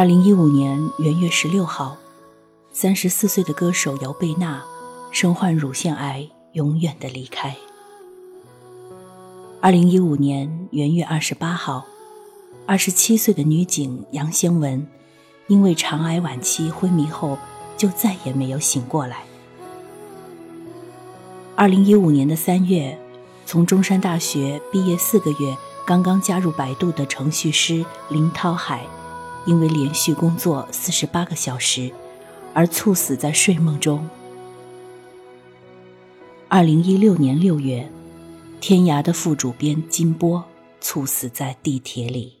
二零一五年元月十六号，三十四岁的歌手姚贝娜身患乳腺癌，永远的离开。二零一五年元月二十八号，二十七岁的女警杨先文因为肠癌晚期昏迷后，就再也没有醒过来。二零一五年的三月，从中山大学毕业四个月，刚刚加入百度的程序师林涛海。因为连续工作四十八个小时，而猝死在睡梦中。二零一六年六月，天涯的副主编金波猝死在地铁里。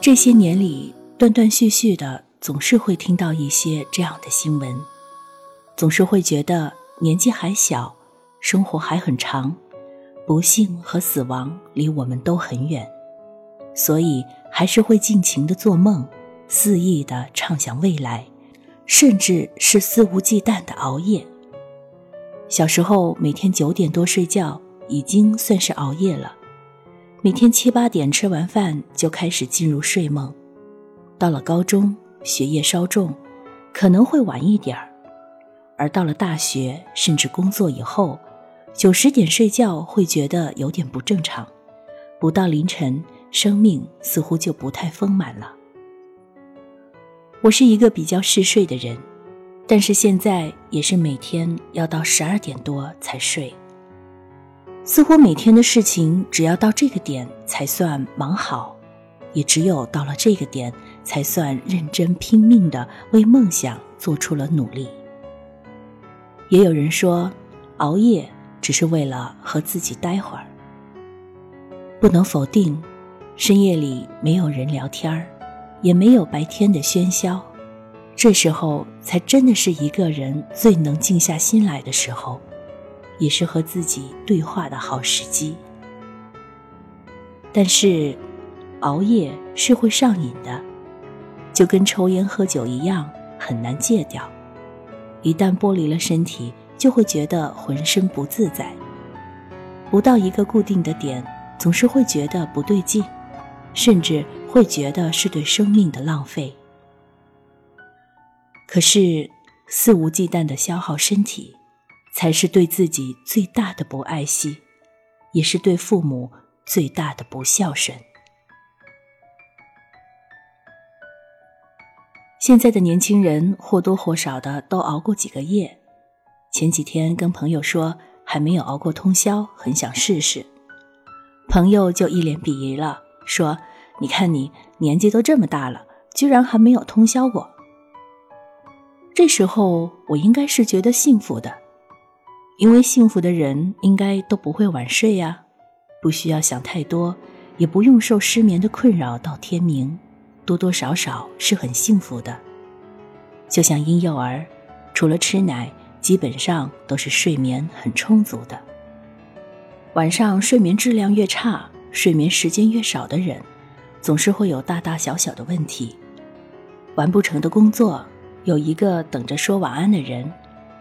这些年里，断断续续的，总是会听到一些这样的新闻，总是会觉得年纪还小。生活还很长，不幸和死亡离我们都很远，所以还是会尽情的做梦，肆意的畅想未来，甚至是肆无忌惮的熬夜。小时候每天九点多睡觉已经算是熬夜了，每天七八点吃完饭就开始进入睡梦。到了高中，学业稍重，可能会晚一点儿，而到了大学甚至工作以后。九十点睡觉会觉得有点不正常，不到凌晨，生命似乎就不太丰满了。我是一个比较嗜睡的人，但是现在也是每天要到十二点多才睡。似乎每天的事情只要到这个点才算忙好，也只有到了这个点才算认真拼命的为梦想做出了努力。也有人说，熬夜。只是为了和自己待会儿。不能否定，深夜里没有人聊天儿，也没有白天的喧嚣，这时候才真的是一个人最能静下心来的时候，也是和自己对话的好时机。但是，熬夜是会上瘾的，就跟抽烟喝酒一样，很难戒掉。一旦剥离了身体。就会觉得浑身不自在，不到一个固定的点，总是会觉得不对劲，甚至会觉得是对生命的浪费。可是肆无忌惮的消耗身体，才是对自己最大的不爱惜，也是对父母最大的不孝顺。现在的年轻人或多或少的都熬过几个夜。前几天跟朋友说还没有熬过通宵，很想试试。朋友就一脸鄙夷了，说：“你看你年纪都这么大了，居然还没有通宵过。”这时候我应该是觉得幸福的，因为幸福的人应该都不会晚睡呀，不需要想太多，也不用受失眠的困扰到天明，多多少少是很幸福的。就像婴幼儿，除了吃奶。基本上都是睡眠很充足的。晚上睡眠质量越差，睡眠时间越少的人，总是会有大大小小的问题：完不成的工作，有一个等着说晚安的人，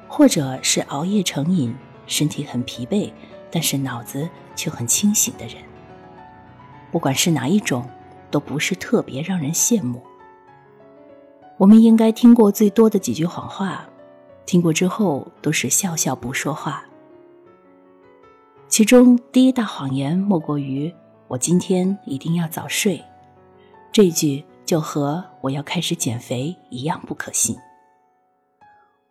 或者是熬夜成瘾，身体很疲惫，但是脑子却很清醒的人。不管是哪一种，都不是特别让人羡慕。我们应该听过最多的几句谎话。听过之后都是笑笑不说话。其中第一大谎言莫过于“我今天一定要早睡”，这句就和“我要开始减肥”一样不可信。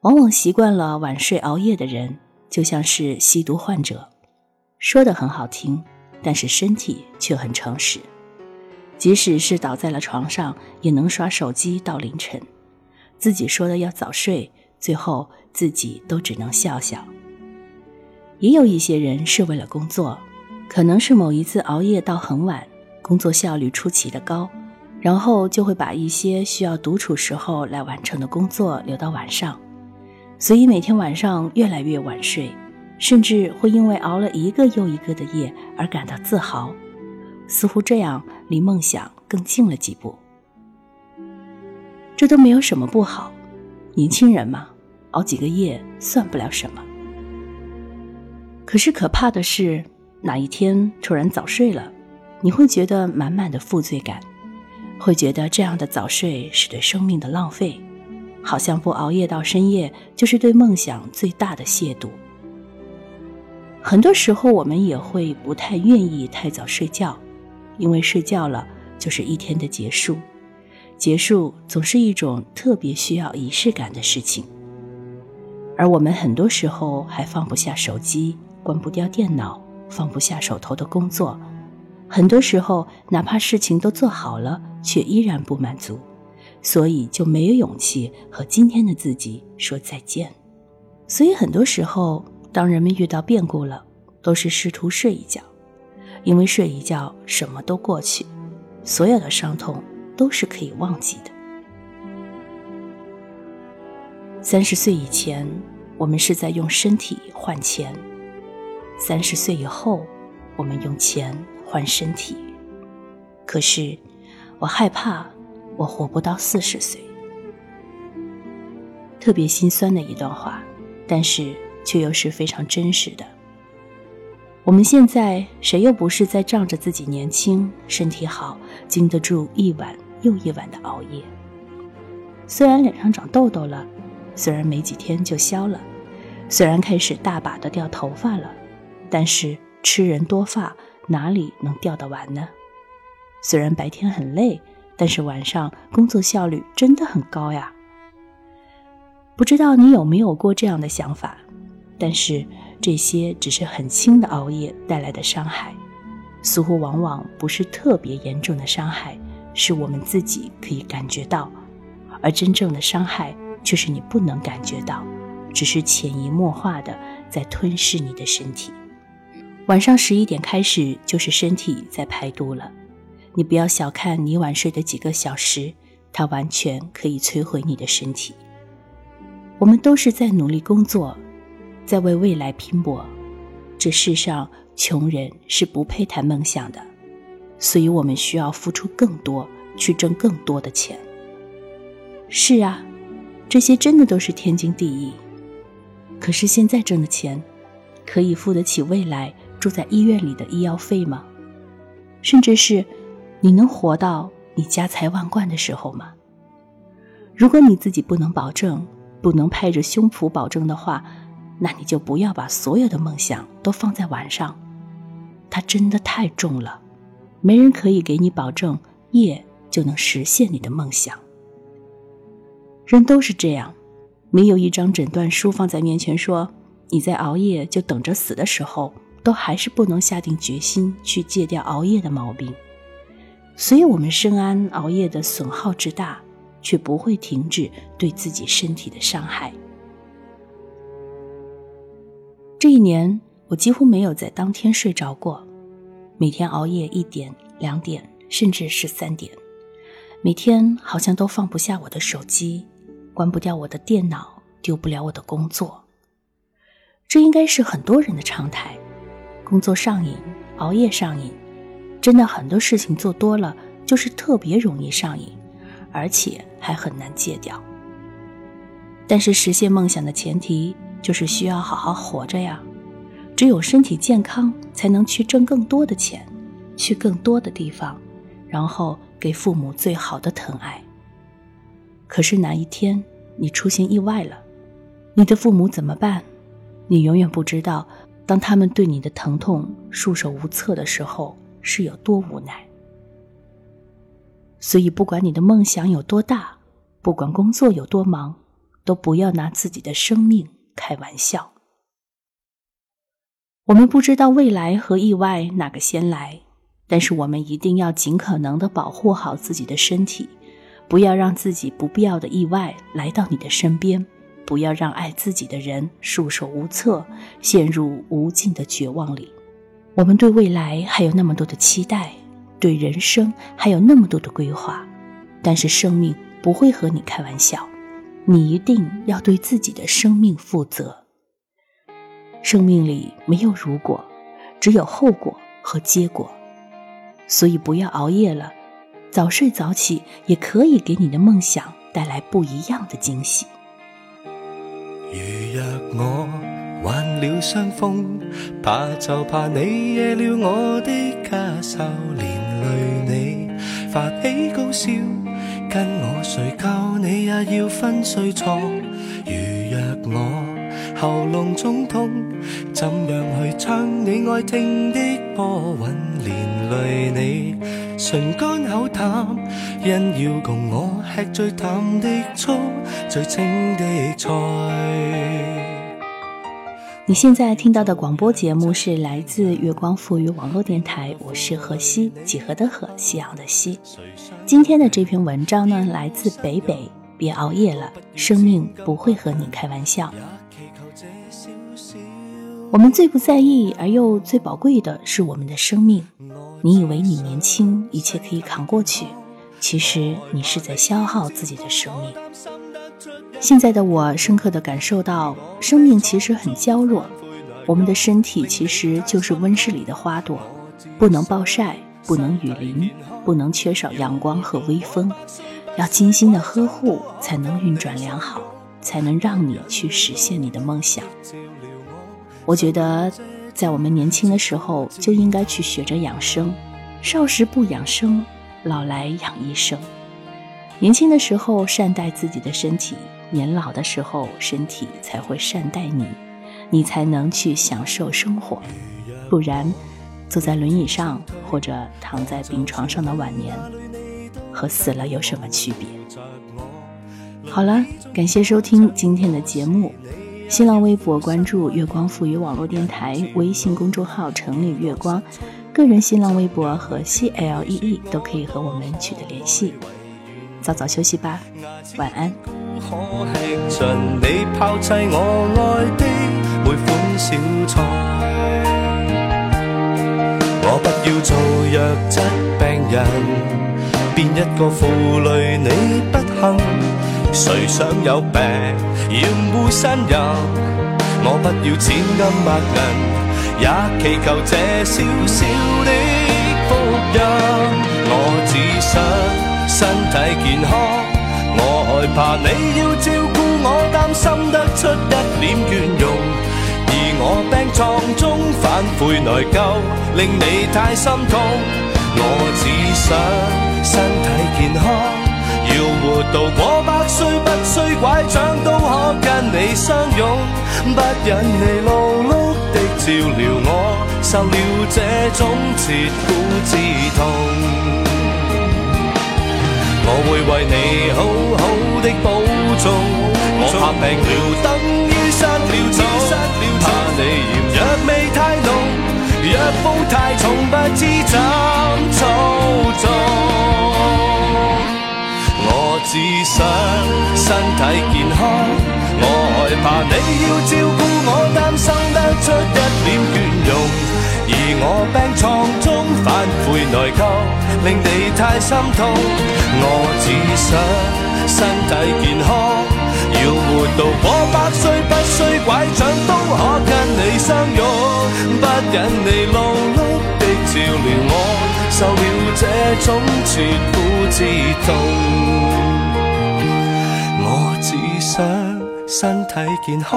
往往习惯了晚睡熬夜的人，就像是吸毒患者，说的很好听，但是身体却很诚实。即使是倒在了床上，也能刷手机到凌晨。自己说的要早睡。最后自己都只能笑笑。也有一些人是为了工作，可能是某一次熬夜到很晚，工作效率出奇的高，然后就会把一些需要独处时候来完成的工作留到晚上，所以每天晚上越来越晚睡，甚至会因为熬了一个又一个的夜而感到自豪，似乎这样离梦想更近了几步。这都没有什么不好，年轻人嘛。熬几个夜算不了什么，可是可怕的是，哪一天突然早睡了，你会觉得满满的负罪感，会觉得这样的早睡是对生命的浪费，好像不熬夜到深夜就是对梦想最大的亵渎。很多时候，我们也会不太愿意太早睡觉，因为睡觉了就是一天的结束，结束总是一种特别需要仪式感的事情。而我们很多时候还放不下手机，关不掉电脑，放不下手头的工作，很多时候哪怕事情都做好了，却依然不满足，所以就没有勇气和今天的自己说再见。所以很多时候。当人们遇到变故了，都是试图睡一觉，因为睡一觉什么都过去，所有的伤痛都是可以忘记的。三十岁以前，我们是在用身体换钱；三十岁以后，我们用钱换身体。可是，我害怕我活不到四十岁。特别心酸的一段话，但是。却又是非常真实的。我们现在谁又不是在仗着自己年轻、身体好，经得住一晚又一晚的熬夜？虽然脸上长痘痘了，虽然没几天就消了，虽然开始大把的掉头发了，但是吃人多发哪里能掉得完呢？虽然白天很累，但是晚上工作效率真的很高呀。不知道你有没有过这样的想法？但是这些只是很轻的熬夜带来的伤害，似乎往往不是特别严重的伤害，是我们自己可以感觉到，而真正的伤害却是你不能感觉到，只是潜移默化的在吞噬你的身体。晚上十一点开始就是身体在排毒了，你不要小看你晚睡的几个小时，它完全可以摧毁你的身体。我们都是在努力工作。在为未来拼搏，这世上穷人是不配谈梦想的，所以我们需要付出更多，去挣更多的钱。是啊，这些真的都是天经地义。可是现在挣的钱，可以付得起未来住在医院里的医药费吗？甚至是你能活到你家财万贯的时候吗？如果你自己不能保证，不能拍着胸脯保证的话，那你就不要把所有的梦想都放在晚上，它真的太重了，没人可以给你保证夜就能实现你的梦想。人都是这样，没有一张诊断书放在面前说你在熬夜就等着死的时候，都还是不能下定决心去戒掉熬夜的毛病。所以，我们深谙熬夜的损耗之大，却不会停止对自己身体的伤害。这一年，我几乎没有在当天睡着过，每天熬夜一点、两点，甚至是三点。每天好像都放不下我的手机，关不掉我的电脑，丢不了我的工作。这应该是很多人的常态：工作上瘾，熬夜上瘾。真的很多事情做多了，就是特别容易上瘾，而且还很难戒掉。但是实现梦想的前提。就是需要好好活着呀，只有身体健康，才能去挣更多的钱，去更多的地方，然后给父母最好的疼爱。可是哪一天你出现意外了，你的父母怎么办？你永远不知道，当他们对你的疼痛束手无策的时候，是有多无奈。所以，不管你的梦想有多大，不管工作有多忙，都不要拿自己的生命。开玩笑，我们不知道未来和意外哪个先来，但是我们一定要尽可能的保护好自己的身体，不要让自己不必要的意外来到你的身边，不要让爱自己的人束手无策，陷入无尽的绝望里。我们对未来还有那么多的期待，对人生还有那么多的规划，但是生命不会和你开玩笑。你一定要对自己的生命负责。生命里没有如果，只有后果和结果。所以不要熬夜了，早睡早起也可以给你的梦想带来不一样的惊喜。如若我患了伤风，怕就怕你惹了我的家愁，连累你发起高烧，跟我睡觉你也要分睡床。如若我喉咙肿痛，怎样去唱你爱听的波韵，你唇干口淡，因要共我吃最淡的醋，最清的菜。你现在听到的广播节目是来自月光赋予网络电台，我是河西几何的何，夕阳的西。今天的这篇文章呢，来自北北，别熬夜了，生命不会和你开玩笑。我们最不在意而又最宝贵的是我们的生命。你以为你年轻，一切可以扛过去，其实你是在消耗自己的生命。现在的我深刻地感受到，生命其实很娇弱。我们的身体其实就是温室里的花朵，不能暴晒，不能雨淋，不能缺少阳光和微风，要精心的呵护，才能运转良好，才能让你去实现你的梦想。我觉得，在我们年轻的时候就应该去学着养生，少时不养生，老来养一生。年轻的时候善待自己的身体。年老的时候，身体才会善待你，你才能去享受生活。不然，坐在轮椅上或者躺在病床上的晚年，和死了有什么区别？好了，感谢收听今天的节目。新浪微博关注“月光赋予网络电台”，微信公众号“城里月光”，个人新浪微博和 C L E E 都可以和我们取得联系。早早休息吧，晚安。我爱的每款小菜。我不要做弱质病人，变一个负累你不幸。谁想有病要护呻吟？我不要千金百银，也祈求这小小的福荫。我只想身体健康。我害怕你要照顾我，担心得出一脸倦容，而我病床中反悔内疚，令你太心痛。我只想身体健康，要活到过百岁，不需拐杖都可跟你相拥，不忍你劳碌的照料我，受了这种切肤之痛。我会为你好好的保重，我怕病了等于失了踪，怕你嫌药味太浓，药风太重不知怎操只想身体健康，我害怕你要照顾我，担心得出一脸倦容。而我病床中反悔内疚，令你太心痛。我只想身体健康，要活到过百岁，不需拐杖都可跟你相拥。不忍你劳碌照料我，受了这种切肤之痛。我只想身体健康，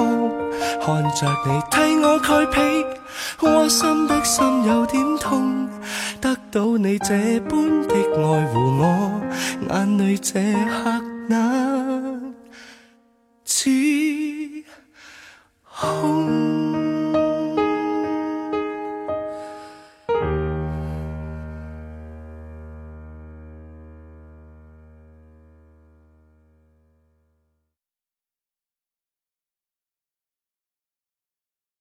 看着你替我盖被。窝心的心有点痛，得到你这般的爱护我，眼泪这刻那。